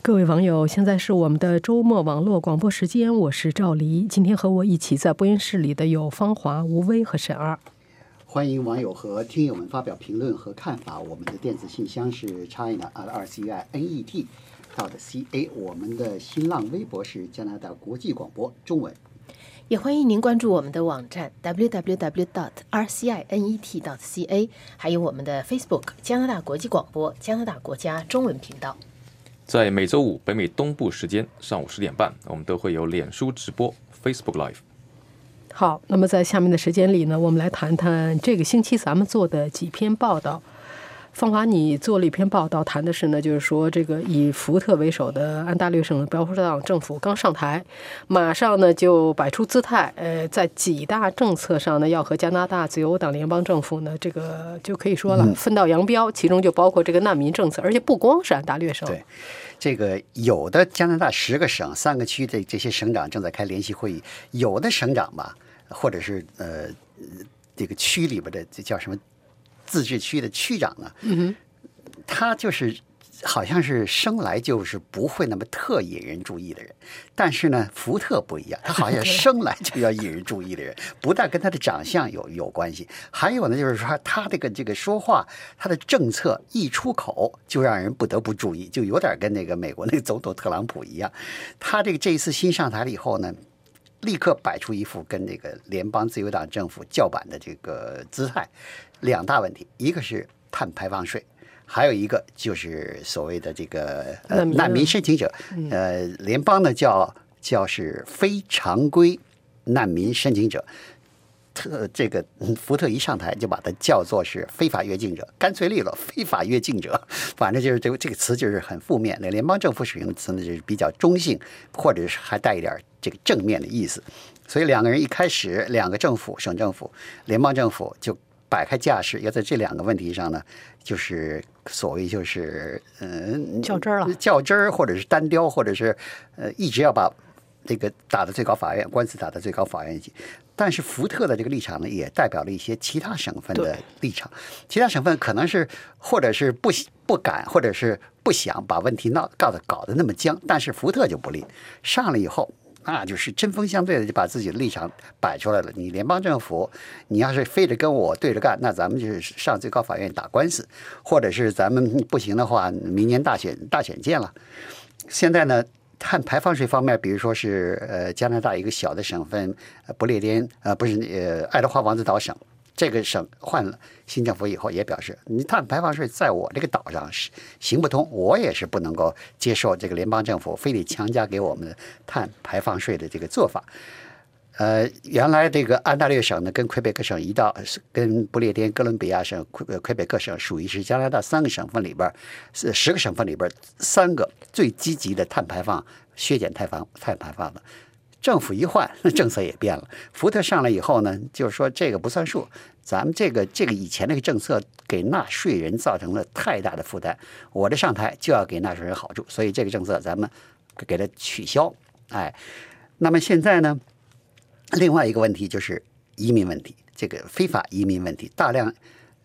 各位网友，现在是我们的周末网络广播时间，我是赵黎。今天和我一起在播音室里的有方华、吴威和沈二。欢迎网友和听友们发表评论和看法。我们的电子信箱是 china r c i n e t 到的 c a。我们的新浪微博是加拿大国际广播中文。也欢迎您关注我们的网站 www. dot r c i n e t. dot c a，还有我们的 Facebook 加拿大国际广播加拿大国家中文频道。在每周五北美东部时间上午十点半，我们都会有脸书直播 Facebook Live。好，那么在下面的时间里呢，我们来谈谈这个星期咱们做的几篇报道。方华，你做了一篇报道，谈的是呢，就是说这个以福特为首的安大略省的保守党政府刚上台，马上呢就摆出姿态，呃，在几大政策上呢，要和加拿大自由党联邦政府呢，这个就可以说了分道扬镳，其中就包括这个难民政策，而且不光是安大略省。对，这个有的加拿大十个省、三个区的这些省长正在开联席会议，有的省长吧，或者是呃这个区里边的这叫什么？自治区的区长呢，他就是好像是生来就是不会那么特引人注意的人，但是呢，福特不一样，他好像生来就要引人注意的人，不但跟他的长相有有关系，还有呢，就是说他这个这个说话，他的政策一出口就让人不得不注意，就有点跟那个美国那个总统特朗普一样，他这个这一次新上台了以后呢。立刻摆出一副跟这个联邦自由党政府叫板的这个姿态，两大问题，一个是碳排放税，还有一个就是所谓的这个呃难民申请者，呃，联邦呢叫叫是非常规难民申请者。特这个福特一上台就把他叫做是非法越境者，干脆利落，非法越境者，反正就是这个这个词就是很负面。那联邦政府使用的词呢，就是比较中性，或者是还带一点这个正面的意思。所以两个人一开始，两个政府，省政府、联邦政府就摆开架势，要在这两个问题上呢，就是所谓就是嗯较真儿了，较真儿，或者是单挑，或者是呃一直要把这个打到最高法院，官司打到最高法院去。但是福特的这个立场呢，也代表了一些其他省份的立场。其他省份可能是或者是不不敢，或者是不想把问题闹搞得搞得那么僵。但是福特就不利，上了以后，那就是针锋相对的，就把自己的立场摆出来了。你联邦政府，你要是非得跟我对着干，那咱们就是上最高法院打官司，或者是咱们不行的话，明年大选大选见了。现在呢？碳排放税方面，比如说是呃加拿大一个小的省份不列颠呃不是呃爱德华王子岛省，这个省换了新政府以后也表示，你碳排放税在我这个岛上是行不通，我也是不能够接受这个联邦政府非得强加给我们的碳排放税的这个做法。呃，原来这个安大略省呢，跟魁北克省一道，跟不列颠哥伦比亚省、魁魁北克省属于是加拿大三个省份里边是十个省份里边三个最积极的碳排放、削减碳放、碳排放的。政府一换，政策也变了。福特上来以后呢，就是说这个不算数，咱们这个这个以前那个政策给纳税人造成了太大的负担，我这上台就要给纳税人好处，所以这个政策咱们给它取消。哎，那么现在呢？另外一个问题就是移民问题，这个非法移民问题，大量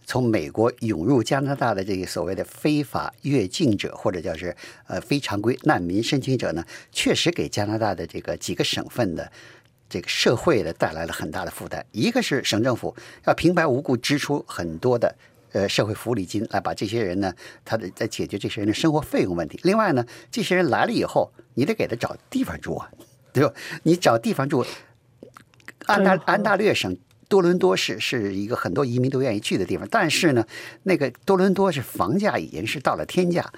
从美国涌入加拿大的这个所谓的非法越境者，或者叫是呃非常规难民申请者呢，确实给加拿大的这个几个省份的这个社会的带来了很大的负担。一个是省政府要平白无故支出很多的呃社会福利金来把这些人呢，他的在解决这些人的生活费用问题。另外呢，这些人来了以后，你得给他找地方住啊，对吧？你找地方住。安大安大略省多伦多市是一个很多移民都愿意去的地方，但是呢，那个多伦多是房价已经是到了天价，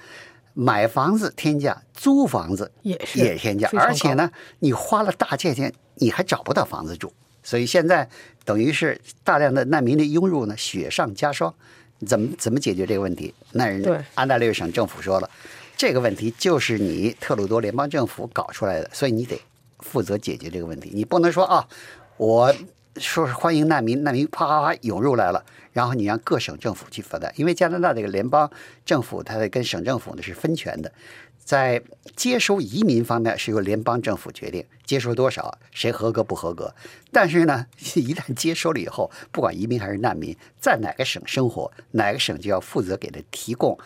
买房子天价，租房子也是也天价，而且呢，你花了大价钱，你还找不到房子住，所以现在等于是大量的难民的涌入呢，雪上加霜。怎么怎么解决这个问题？那人安大略省政府说了，这个问题就是你特鲁多联邦政府搞出来的，所以你得负责解决这个问题，你不能说啊。我说是欢迎难民，难民啪啪啪涌入来了，然后你让各省政府去负担，因为加拿大这个联邦政府它跟省政府呢是分权的，在接收移民方面是由联邦政府决定接收多少，谁合格不合格。但是呢，一旦接收了以后，不管移民还是难民，在哪个省生活，哪个省就要负责给他提供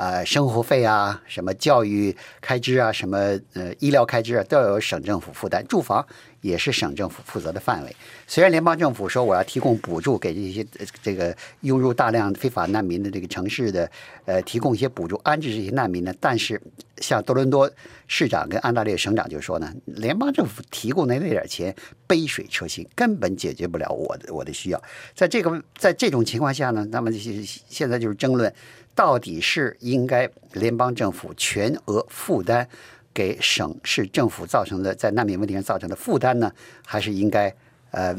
呃生活费啊、什么教育开支啊、什么呃医疗开支啊，都要由省政府负担。住房也是省政府负责的范围。虽然联邦政府说我要提供补助给这些这个涌入大量非法难民的这个城市的呃提供一些补助安置这些难民呢，但是像多伦多市长跟安大略省长就说呢，联邦政府提供的那点钱杯水车薪，根本解决不了我的我的需要。在这个在这种情况下呢，那么现现在就是争论，到底是应该联邦政府全额负担给省市政府造成的在难民问题上造成的负担呢，还是应该呃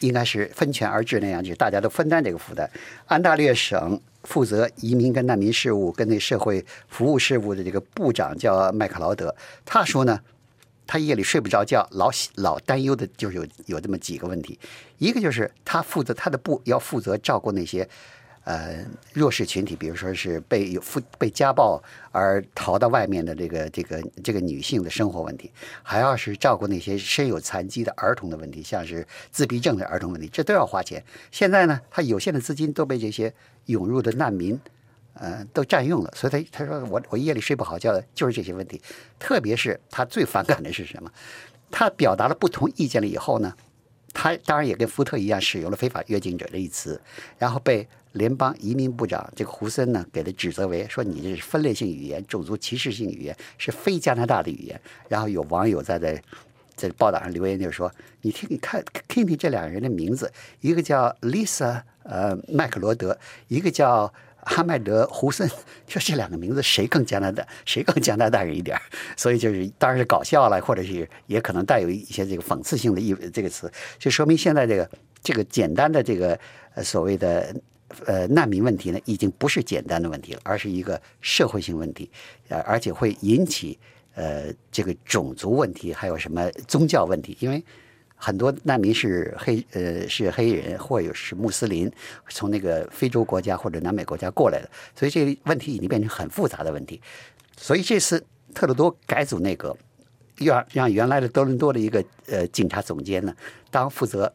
应该是分权而治那样，就是大家都分担这个负担。安大略省负责移民跟难民事务跟那社会服务事务的这个部长叫麦克劳德，他说呢，他夜里睡不着觉，老老担忧的就是有有这么几个问题，一个就是他负责他的部要负责照顾那些。呃，弱势群体，比如说是被有负被家暴而逃到外面的这个这个这个女性的生活问题，还要是照顾那些身有残疾的儿童的问题，像是自闭症的儿童问题，这都要花钱。现在呢，他有限的资金都被这些涌入的难民，呃，都占用了，所以他他说我我夜里睡不好觉的就是这些问题。特别是他最反感的是什么？他表达了不同意见了以后呢，他当然也跟福特一样使用了非法越境者这一词，然后被。联邦移民部长这个胡森呢，给他指责为说你这是分裂性语言、种族歧视性语言，是非加拿大的语言。然后有网友在在在报道上留言，就是说：“你听，你看，听听这两个人的名字，一个叫 Lisa，呃，麦克罗德，一个叫哈麦德胡森，说这两个名字谁更加拿大，谁更加拿大人一点？所以就是当然是搞笑了，或者是也可能带有一些这个讽刺性的意这个词，就说明现在这个这个简单的这个所谓的。”呃，难民问题呢，已经不是简单的问题了，而是一个社会性问题，呃，而且会引起呃这个种族问题，还有什么宗教问题？因为很多难民是黑呃是黑人或者是穆斯林，从那个非洲国家或者南美国家过来的，所以这个问题已经变成很复杂的问题。所以这次特鲁多改组内阁，要让原来的多伦多的一个呃警察总监呢，当负责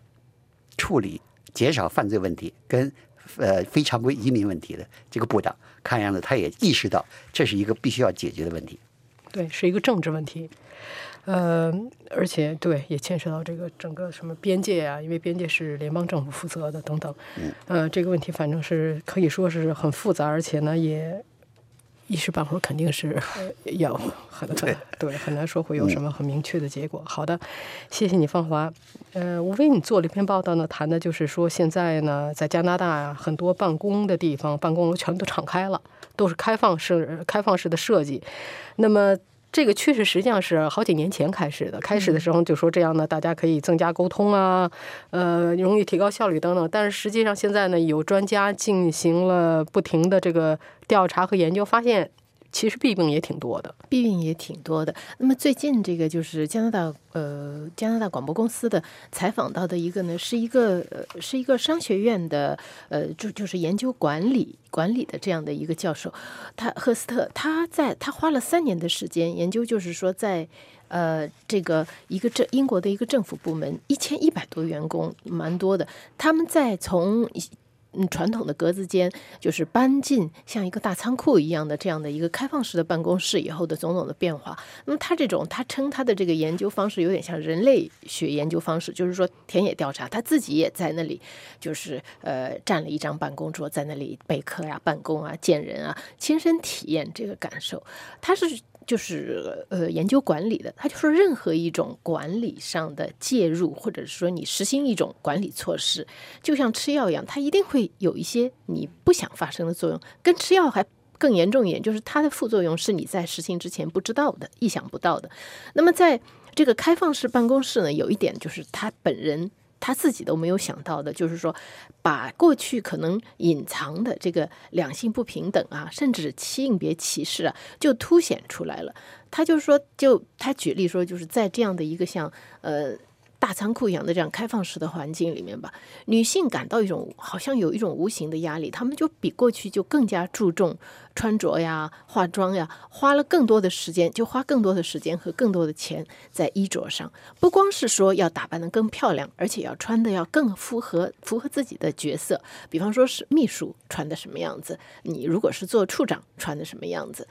处理减少犯罪问题跟。呃，非常规移民问题的这个部长，看样子他也意识到这是一个必须要解决的问题。对，是一个政治问题。呃，而且对，也牵涉到这个整个什么边界啊，因为边界是联邦政府负责的等等。嗯。呃，这个问题反正是可以说是很复杂，而且呢也。一时半会儿肯定是要 很对 对很难说会有什么很明确的结果。好的，谢谢你，芳华。呃，无非你做了一篇报道呢，谈的就是说现在呢，在加拿大很多办公的地方，办公楼全都敞开了，都是开放式、开放式的设计。那么。这个趋势实际上是好几年前开始的。开始的时候就说这样呢，大家可以增加沟通啊，呃，容易提高效率等等。但是实际上现在呢，有专家进行了不停的这个调查和研究，发现。其实弊病也挺多的，弊病也挺多的。那么最近这个就是加拿大呃加拿大广播公司的采访到的一个呢，是一个呃是一个商学院的呃就就是研究管理管理的这样的一个教授，他赫斯特他在他花了三年的时间研究，就是说在呃这个一个政英国的一个政府部门一千一百多员工蛮多的，他们在从。嗯，传统的格子间就是搬进像一个大仓库一样的这样的一个开放式的办公室以后的种种的变化。那么他这种，他称他的这个研究方式有点像人类学研究方式，就是说田野调查，他自己也在那里，就是呃占了一张办公桌，在那里备课呀、办公啊、见人啊，亲身体验这个感受。他是。就是呃，研究管理的，他就说，任何一种管理上的介入，或者是说你实行一种管理措施，就像吃药一样，它一定会有一些你不想发生的作用。跟吃药还更严重一点，就是它的副作用是你在实行之前不知道的、意想不到的。那么在这个开放式办公室呢，有一点就是他本人。他自己都没有想到的，就是说，把过去可能隐藏的这个两性不平等啊，甚至性别歧视啊，就凸显出来了。他就说，就他举例说，就是在这样的一个像呃大仓库一样的这样开放式的环境里面吧，女性感到一种好像有一种无形的压力，她们就比过去就更加注重穿着呀、化妆呀，花了更多的时间，就花更多的时间和更多的钱在衣着上。不光是说要打扮得更漂亮，而且要穿的要更符合符合自己的角色。比方说是秘书穿的什么样子，你如果是做处长穿的什么样子。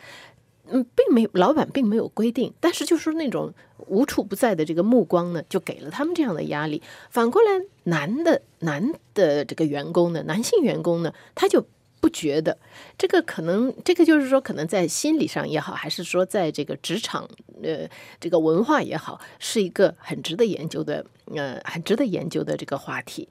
嗯，并没有，老板并没有规定，但是就是那种无处不在的这个目光呢，就给了他们这样的压力。反过来，男的男的这个员工呢，男性员工呢，他就不觉得这个可能，这个就是说，可能在心理上也好，还是说在这个职场呃这个文化也好，是一个很值得研究的呃很值得研究的这个话题。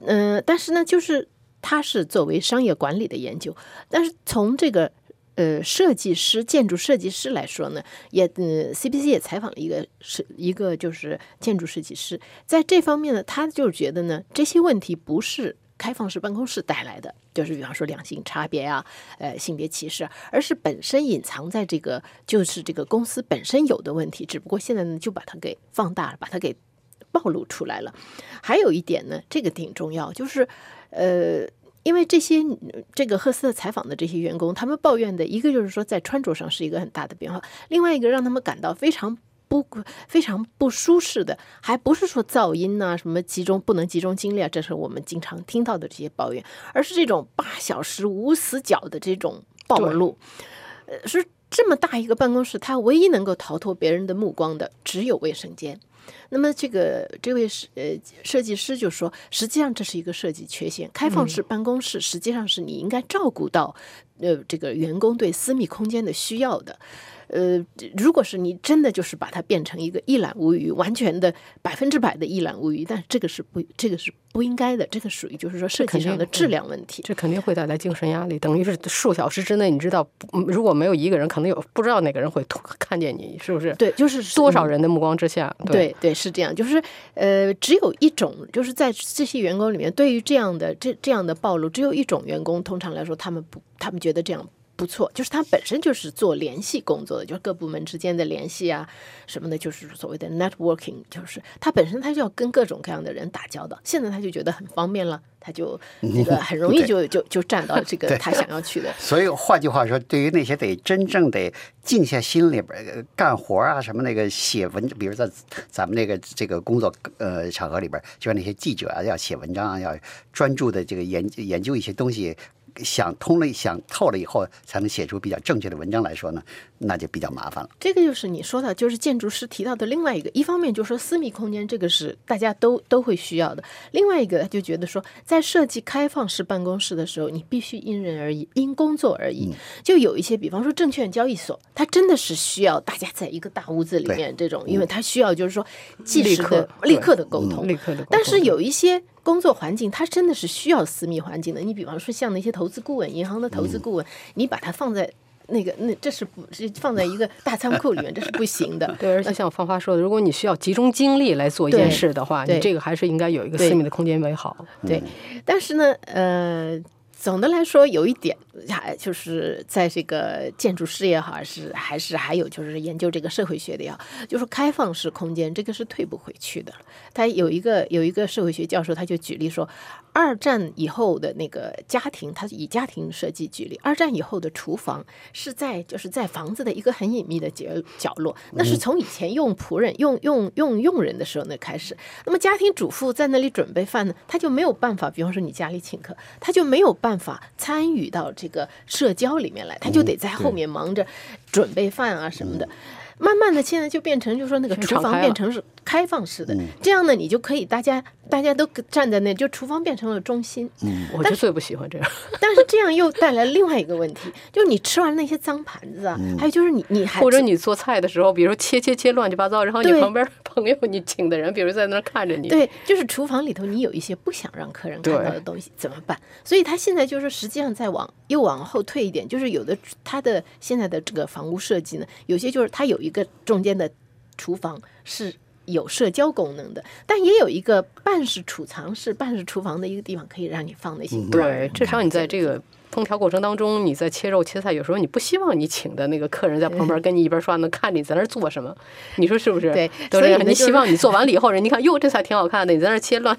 嗯、但是呢，就是它是作为商业管理的研究，但是从这个。呃，设计师、建筑设计师来说呢，也嗯，CBC 也采访了一个是一个就是建筑设计师，在这方面呢，他就觉得呢，这些问题不是开放式办公室带来的，就是比方说两性差别啊，呃，性别歧视，而是本身隐藏在这个就是这个公司本身有的问题，只不过现在呢就把它给放大了，把它给暴露出来了。还有一点呢，这个挺重要，就是呃。因为这些这个赫斯特采访的这些员工，他们抱怨的一个就是说在穿着上是一个很大的变化，另外一个让他们感到非常不非常不舒适的，还不是说噪音呐、什么集中不能集中精力啊，这是我们经常听到的这些抱怨，而是这种八小时无死角的这种暴露，呃，是这么大一个办公室，它唯一能够逃脱别人的目光的只有卫生间。那么这个这位设呃设计师就说，实际上这是一个设计缺陷。开放式办公室实际上是你应该照顾到呃这个员工对私密空间的需要的。呃，如果是你真的就是把它变成一个一览无余，完全的百分之百的一览无余，但这个是不这个是不应该的，这个属于就是说设计上的质量问题。这肯定会带来精神压力，等于是数小时之内，你知道，嗯如果没有一个人，可能有不知道哪个人会看见你，是不是？对，就是多少人的目光之下，对对是这样，就是呃，只有一种，就是在这些员工里面，对于这样的这这样的暴露，只有一种员工，通常来说，他们不，他们觉得这样不错，就是他本身就是做联系工作的，就是各部门之间的联系啊什么的，就是所谓的 networking，就是他本身他就要跟各种各样的人打交道，现在他就觉得很方便了，他就那个很容易就就就站到这个他想要去的。所以换句话说，对于那些得真正得静下心里边干活啊，什么那个写文，比如在咱们那个这个工作呃场合里边，就像那些记者啊，要写文章啊，要专注的这个研研究一些东西。想通了、想透了以后，才能写出比较正确的文章来说呢，那就比较麻烦了。这个就是你说的，就是建筑师提到的另外一个，一方面就是说私密空间这个是大家都都会需要的，另外一个他就觉得说，在设计开放式办公室的时候，你必须因人而异，因工作而异。就有一些，比方说证券交易所，它真的是需要大家在一个大屋子里面这种，因为它需要就是说即时的、立刻立刻的沟通，立刻的沟通。但是有一些工作环境，它真的是需要私密环境的。你比方说像那些投资顾问、银行的投资顾问，你把它放在那个那这是不是放在一个大仓库里面，这是不行的。对，而且像芳华说的，如果你需要集中精力来做一件事的话，你这个还是应该有一个私密的空间为好。对，但是呢，呃，总的来说有一点，还就是在这个建筑师也好，是还是还有就是研究这个社会学的也好，就是开放式空间这个是退不回去的。他有一个有一个社会学教授，他就举例说，二战以后的那个家庭，他以家庭设计举例，二战以后的厨房是在就是在房子的一个很隐秘的角角落，那是从以前用仆人、用用用佣人的时候那开始。那么家庭主妇在那里准备饭呢，他就没有办法，比方说你家里请客，他就没有办法参与到这个社交里面来，他就得在后面忙着准备饭啊什么的。慢慢的，现在就变成，就是说那个厨房变成是开放式的，这样呢，你就可以大家大家都站在那，就厨房变成了中心。嗯我就最不喜欢这样。但是这样又带来另外一个问题，就是你吃完那些脏盘子啊，还有就是你你还或者你做菜的时候，比如说切切切乱七八糟，然后你旁边朋友你请的人，比如在那儿看着你，对，就是厨房里头你有一些不想让客人看到的东西怎么办？所以他现在就是实际上再往又往后退一点，就是有的他的现在的这个房屋设计呢，有些就是他有一个中间的厨房是。有社交功能的，但也有一个半是储藏室、半是厨房的一个地方，可以让你放那些对，至少你在这个烹调过程当中，你在切肉切菜，有时候你不希望你请的那个客人在旁边 跟你一边刷，能看你在那儿做什么，你说是不是？对。所以你希望你做完了以后，人家看哟，这菜挺好看的，你在那儿切乱，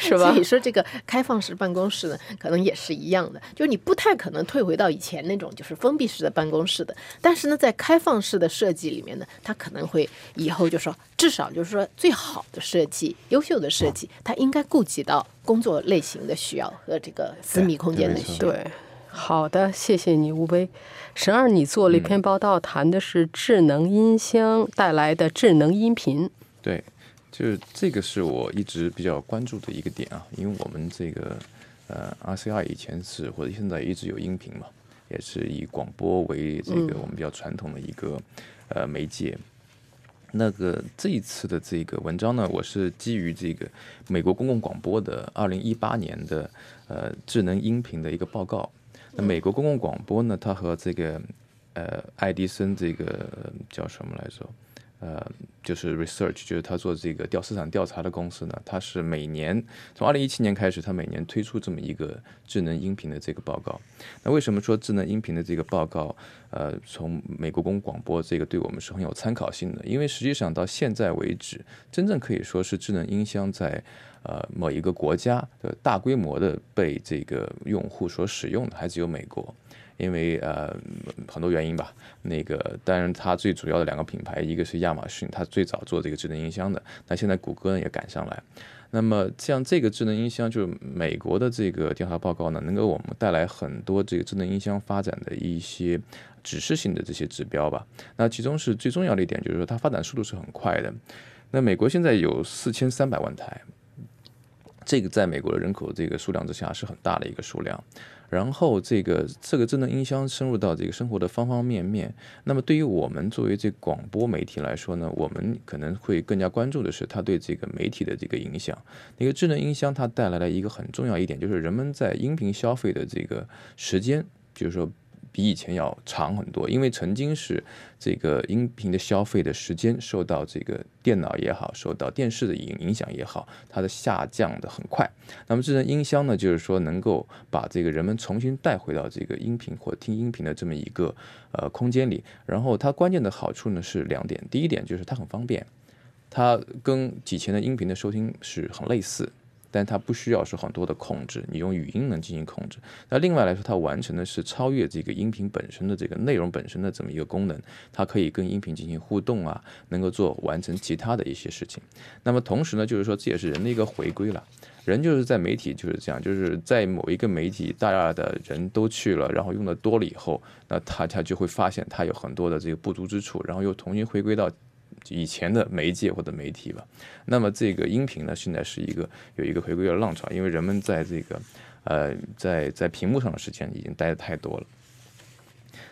是吧所以？说这个开放式办公室呢，可能也是一样的，就是你不太可能退回到以前那种就是封闭式的办公室的。但是呢，在开放式的设计里面呢，它可能会以后就说，至少就是说最好的设计、优秀的设计，它应该顾及到工作类型的需要和这个私密空间的需要。对，好的，谢谢你，吴威。神二，你做了一篇报道，谈的是智能音箱带来的智能音频。对，就是这个是我一直比较关注的一个点啊，因为我们这个呃 RCI 以前是或者现在一直有音频嘛，也是以广播为这个我们比较传统的一个、呃媒介。那个这一次的这个文章呢，我是基于这个美国公共广播的二零一八年的呃智能音频的一个报告。那美国公共广播呢，它和这个呃爱迪生这个叫什么来着？呃，就是 research，就是他做这个调市场调查的公司呢，它是每年从二零一七年开始，它每年推出这么一个智能音频的这个报告。那为什么说智能音频的这个报告，呃，从美国公广播这个对我们是很有参考性的？因为实际上到现在为止，真正可以说是智能音箱在呃某一个国家的大规模的被这个用户所使用的，还只有美国。因为呃很多原因吧，那个当然它最主要的两个品牌，一个是亚马逊，它最早做这个智能音箱的，那现在谷歌呢也赶上来。那么像这个智能音箱，就是美国的这个调查报告呢，能给我们带来很多这个智能音箱发展的一些指示性的这些指标吧。那其中是最重要的一点，就是说它发展速度是很快的。那美国现在有四千三百万台，这个在美国的人口这个数量之下是很大的一个数量。然后这个这个智能音箱深入到这个生活的方方面面。那么对于我们作为这广播媒体来说呢，我们可能会更加关注的是它对这个媒体的这个影响。那个智能音箱它带来了一个很重要一点，就是人们在音频消费的这个时间，就是说。比以前要长很多，因为曾经是这个音频的消费的时间受到这个电脑也好，受到电视的影影响也好，它的下降的很快。那么智能音箱呢，就是说能够把这个人们重新带回到这个音频或听音频的这么一个呃空间里。然后它关键的好处呢是两点，第一点就是它很方便，它跟以前的音频的收听是很类似。但它不需要是很多的控制，你用语音能进行控制。那另外来说，它完成的是超越这个音频本身的这个内容本身的这么一个功能，它可以跟音频进行互动啊，能够做完成其他的一些事情。那么同时呢，就是说这也是人的一个回归了。人就是在媒体就是这样，就是在某一个媒体大家的人都去了，然后用的多了以后，那他他就会发现他有很多的这个不足之处，然后又重新回归到。以前的媒介或者媒体吧，那么这个音频呢，现在是一个有一个回归的浪潮，因为人们在这个呃在在屏幕上的时间已经待的太多了。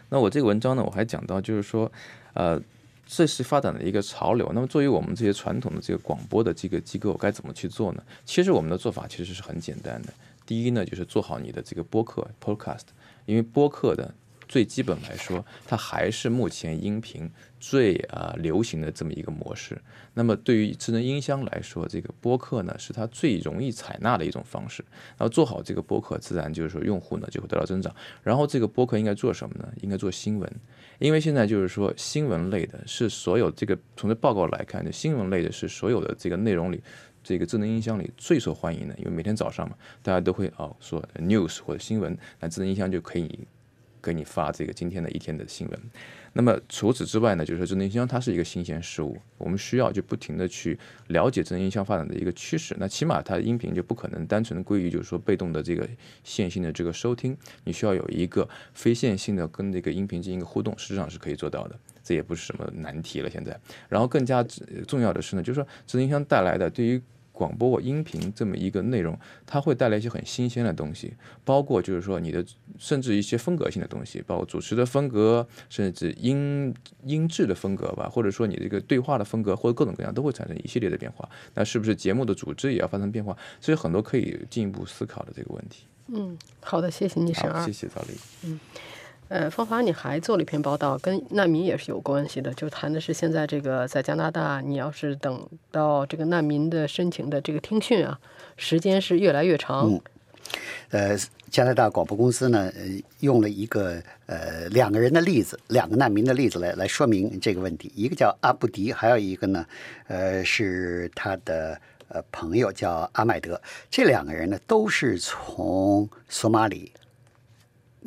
那我这个文章呢，我还讲到就是说，呃，这是发展的一个潮流。那么作为我们这些传统的这个广播的这个机构，该怎么去做呢？其实我们的做法其实是很简单的。第一呢，就是做好你的这个播客 （podcast），因为播客的最基本来说，它还是目前音频最啊、流行的这么一个模式。那么对于智能音箱来说，这个播客呢是它最容易采纳的一种方式。然后做好这个播客，自然就是说用户呢就会得到增长。然后这个播客应该做什么呢？应该做新闻，因为现在就是说新闻类的是所有这个从这报告来看，新闻类的是所有的这个内容里。这个智能音箱里最受欢迎的，因为每天早上嘛，大家都会哦说 news 或者新闻，那智能音箱就可以给你发这个今天的一天的新闻。那么除此之外呢，就是说智能音箱它是一个新鲜事物，我们需要就不停的去了解智能音箱发展的一个趋势。那起码它音频就不可能单纯的归于就是说被动的这个线性的这个收听，你需要有一个非线性的跟这个音频进行一个互动，实际上是可以做到的。这也不是什么难题了，现在。然后更加重要的是呢，就是说智能音箱带来的对于广播或音频这么一个内容，它会带来一些很新鲜的东西，包括就是说你的甚至一些风格性的东西，包括主持的风格，甚至音音质的风格吧，或者说你这个对话的风格，或者各种各样都会产生一系列的变化。那是不是节目的组织也要发生变化？这是很多可以进一步思考的这个问题。嗯，好的，谢谢你，沈好，二谢。谢赵丽。呃，方华你还做了一篇报道，跟难民也是有关系的，就谈的是现在这个在加拿大，你要是等到这个难民的申请的这个听讯啊，时间是越来越长。呃，加拿大广播公司呢，用了一个呃两个人的例子，两个难民的例子来来说明这个问题。一个叫阿布迪，还有一个呢，呃，是他的呃朋友叫阿麦德。这两个人呢，都是从索马里，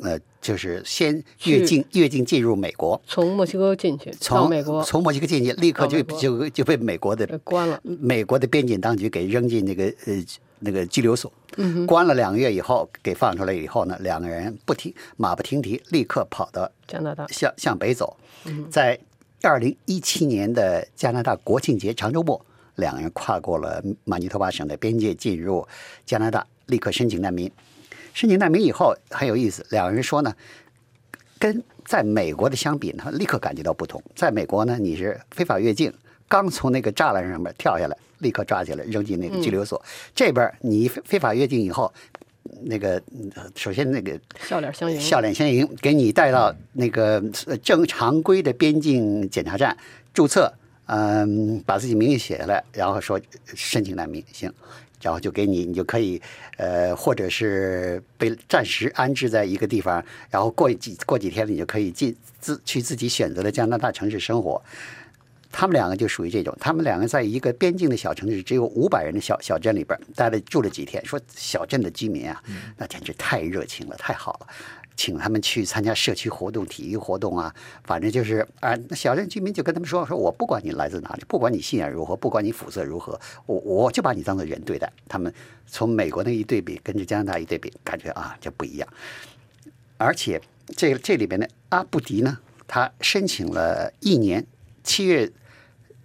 呃，就是先越境越境进入美国，从墨西哥进去到从美国，从墨西哥进去，立刻就就就被美国的呃关了。美国的边境当局给扔进那个呃那个拘留所，嗯关了两个月以后给放出来以后呢，两个人不停马不停蹄，立刻跑到加拿大，向向北走，嗯在二零一七年的加拿大国庆节长周末，两个人跨过了马尼托巴省的边界，进入加拿大，立刻申请难民。申请难民以后很有意思，两个人说呢，跟在美国的相比呢，立刻感觉到不同。在美国呢，你是非法越境，刚从那个栅栏上面跳下来，立刻抓起来扔进那个拘留所。这边你非非法越境以后，那个嗯首先那个笑脸相迎。笑脸相迎，给你带到那个呃正常规的边境检查站注册，嗯，把自己名字写下来，然后说申请难民，行，然后就给你，你就可以，呃，或者是被暂时安置在一个地方，然后过几过几天你就可以进自去自己选择的加拿大城市生活。他们两个就属于这种，他们两个在一个边境的小城市，只有五百人的小小镇里边待了住了几天，说小镇的居民啊，那简直太热情了，太好了。请他们去参加社区活动、体育活动啊，反正就是啊，那小镇居民就跟他们说：“说我不管你来自哪里，不管你信仰如何，不管你肤色如何，我我就把你当做人对待。”他们从美国那一对比，跟着加拿大一对比，感觉啊，这不一样。而且这这里边的阿布迪呢，他申请了一年，七月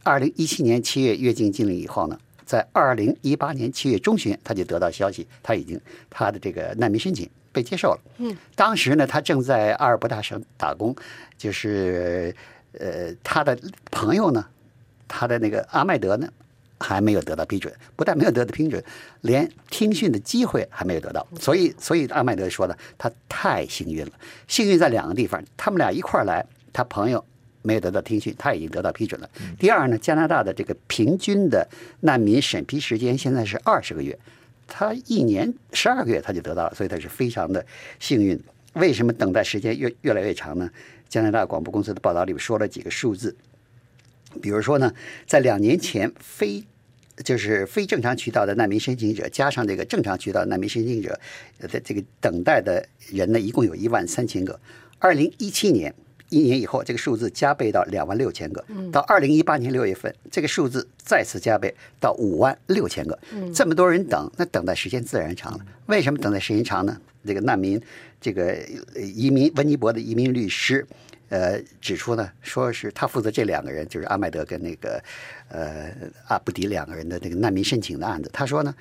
二零一七年七月越境进了以后呢，在二零一八年七月中旬，他就得到消息，他已经他的这个难民申请被接受了。嗯，当时呢，他正在阿尔伯塔省打工，就是呃，他的朋友呢，他的那个阿麦德呢。还没有得到批准，不但没有得到批准，连听训的机会还没有得到。所以，所以阿麦德说呢，他太幸运了。幸运在两个地方，他们俩一块儿来，他朋友没有得到听训，他已经得到批准了。第二呢，加拿大的这个平均的难民审批时间现在是二十个月，他一年十二个月他就得到了，所以他是非常的幸运。为什么等待时间越越来越长呢？加拿大广播公司的报道里面说了几个数字，比如说呢，在两年前非就是非正常渠道的难民申请者，加上这个正常渠道难民申请者的这个等待的人呢，一共有一万三千个。二零一七年一年以后，这个数字加倍到两万六千个。到二零一八年六月份，这个数字再次加倍到五万六千个。这么多人等，那等待时间自然长了。为什么等待时间长呢？这个难民，这个呃移民温尼伯的移民律师。呃，指出呢，说是他负责这两个人，就是阿麦德跟那个呃阿布迪两个人的那个难民申请的案子。他说呢，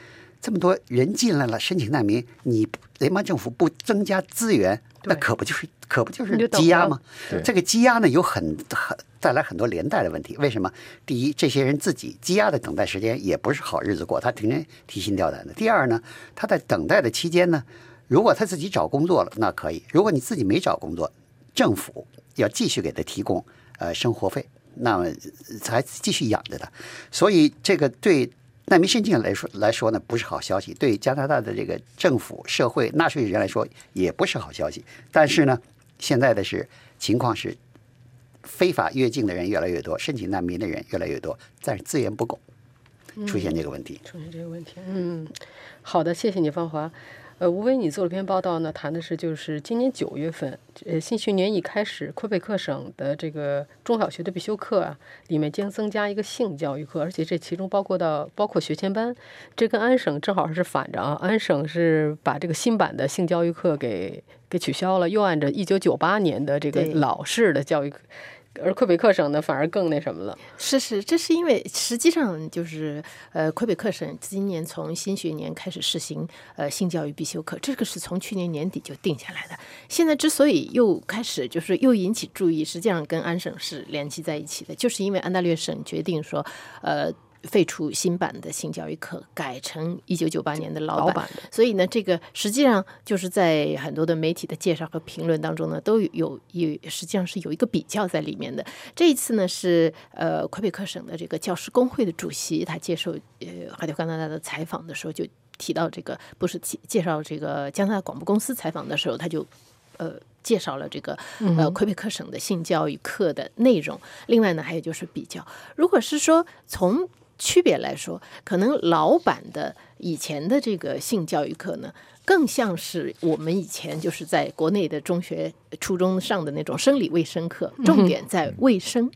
这么多人进来了申请难民，你联邦政府不增加资源，那可不就是可不就是积压吗？这个积压呢，有很很带来很多连带的问题。为什么？第一，这些人自己积压的等待时间也不是好日子过，他天天提心吊胆的。第二呢，他在等待的期间呢，如果他自己找工作了，那可以；如果你自己没找工作，政府要继续给他提供呃生活费，那么才继续养着他。所以这个对难民申请来说来说呢，不是好消息；对加拿大的这个政府、社会、纳税人来说，也不是好消息。但是呢，现在的是情况是，非法越境的人越来越多，申请难民的人越来越多，但是资源不够，出现这个问题。出现这个问题。嗯，好的，谢谢你，方华。呃，吴威，你做了篇报道呢，谈的是就是今年九月份，呃，新学年一开始，魁北克省的这个中小学的必修课啊，里面将增加一个性教育课，而且这其中包括到包括学前班，这跟安省正好是反着啊，安省是把这个新版的性教育课给给取消了，又按照一九九八年的这个老式的教育课。而魁北克省呢，反而更那什么了。是是，这是因为实际上就是呃，魁北克省今年从新学年开始实行呃性教育必修课，这个是从去年年底就定下来的。现在之所以又开始就是又引起注意，实际上跟安省是联系在一起的，就是因为安大略省决定说呃。废除新版的性教育课，改成一九九八年的老版。所以呢，这个实际上就是在很多的媒体的介绍和评论当中呢，都有有有实际上是有一个比较在里面的。这一次呢是呃魁北克省的这个教师工会的主席，他接受呃海德加拿大的采访的时候就提到这个，不是介介绍这个加拿大广播公司采访的时候，他就呃介绍了这个呃魁北克省的性教育课的内容。另外呢，还有就是比较，如果是说从区别来说，可能老版的以前的这个性教育课呢，更像是我们以前就是在国内的中学、初中上的那种生理卫生课，重点在卫生。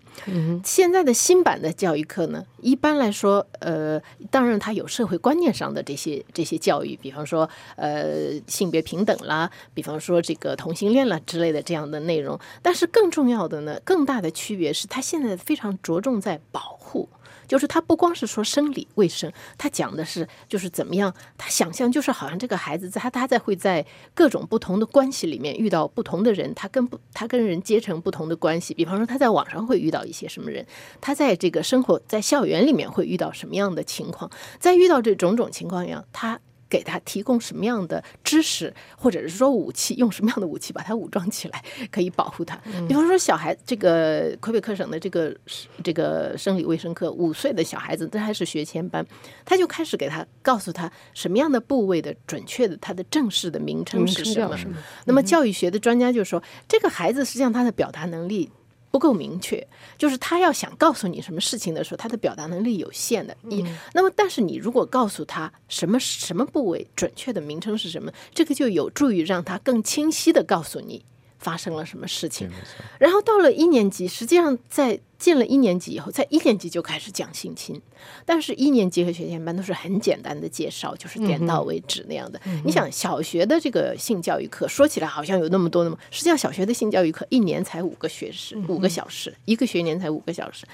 现在的新版的教育课呢，一般来说，呃，当然它有社会观念上的这些这些教育，比方说呃性别平等啦，比方说这个同性恋啦之类的这样的内容。但是更重要的呢，更大的区别是，它现在非常着重在保护。就是他不光是说生理卫生，他讲的是就是怎么样，他想象就是好像这个孩子他他在会在各种不同的关系里面遇到不同的人，他跟不他跟人结成不同的关系，比方说他在网上会遇到一些什么人，他在这个生活在校园里面会遇到什么样的情况，在遇到这种种情况一样，他。给他提供什么样的知识，或者是说武器，用什么样的武器把他武装起来，可以保护他。比方说，小孩这个魁北克省的这个这个生理卫生课，五岁的小孩子这还是学前班，他就开始给他告诉他什么样的部位的准确的它的正式的名称是什么。那么教育学的专家就说，这个孩子实际上他的表达能力。不够明确，就是他要想告诉你什么事情的时候，他的表达能力有限的。你那么，但是你如果告诉他什么什么部位准确的名称是什么，这个就有助于让他更清晰的告诉你。发生了什么事情？然后到了一年级，实际上在进了一年级以后，在一年级就开始讲性侵，但是一年级和学前班都是很简单的介绍，就是点到为止那样的。你想，小学的这个性教育课说起来好像有那么多那么，实际上小学的性教育课一年才五个学时，五个小时，一个学年才五个小时。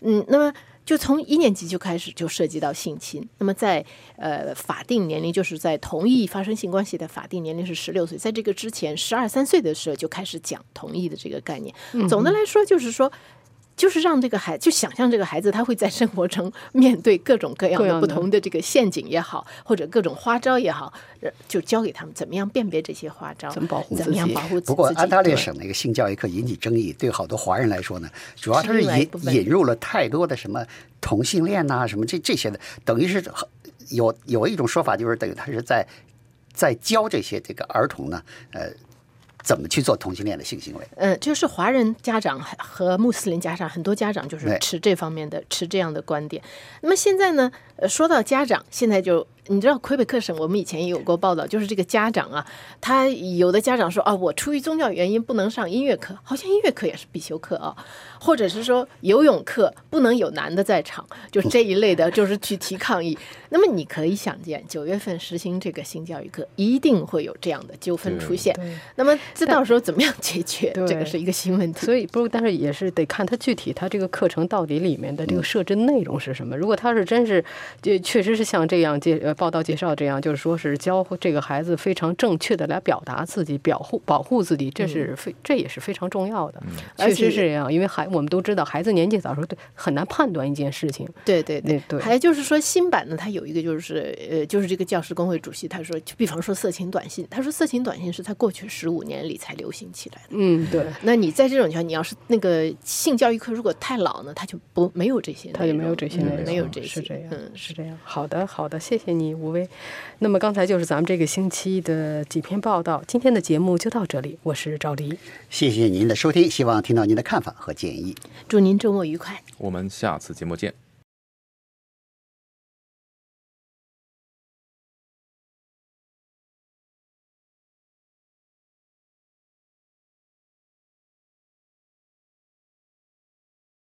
嗯，那么。就从一年级就开始就涉及到性侵，那么在呃法定年龄，就是在同意发生性关系的法定年龄是十六岁，在这个之前十二三岁的时候就开始讲同意的这个概念。总的来说，就是说。就是让这个孩，就想象这个孩子他会在生活中面对各种各样的不同的这个陷阱也好，或者各种花招也好，就教给他们怎么样辨别这些花招，怎么保护怎么样保护自己。不过安大略省那个性教育课引起争议，对好多华人来说呢，主要它是引引入了太多的什么同性恋呐，什么这这些的，等于是有有一种说法，就是等于他是在在教这些这个儿童呢，呃。怎么去做同性恋的性行为？嗯，就是华人家长和穆斯林家长，很多家长就是持这方面的、持这样的观点。那么现在呢？呃，说到家长，现在就。你知道魁北克省，我们以前也有过报道，就是这个家长啊，他有的家长说啊，我出于宗教原因不能上音乐课，好像音乐课也是必修课啊，或者是说游泳课不能有男的在场，就这一类的，就是去提抗议。那么你可以想见，九月份实行这个新教育课，一定会有这样的纠纷出现。那么这到时候怎么样解决？这个是一个新问题。所以不，但是也是得看他具体他这个课程到底里面的这个设置内容是什么。如果他是真是就确实是像这样介呃。报道介绍这样，就是说是教这个孩子非常正确的来表达自己，保护保护自己，这是非这也是非常重要的。确实是这样，因为孩我们都知道，孩子年纪早时候对很难判断一件事情。对对对对。还有就是说，新版的它有一个就是呃，就是这个教师工会主席他说，就比方说色情短信，他说色情短信是在过去十五年里才流行起来的。嗯，对。那你在这种情况，你要是那个性教育课如果太老呢，他就不没有这些，他就没有这些，没有这些，是这样，嗯，是这样。好的，好的，谢谢你。吴威，那么刚才就是咱们这个星期的几篇报道，今天的节目就到这里，我是赵黎，谢谢您的收听，希望听到您的看法和建议，祝您周末愉快，我们下次节目见。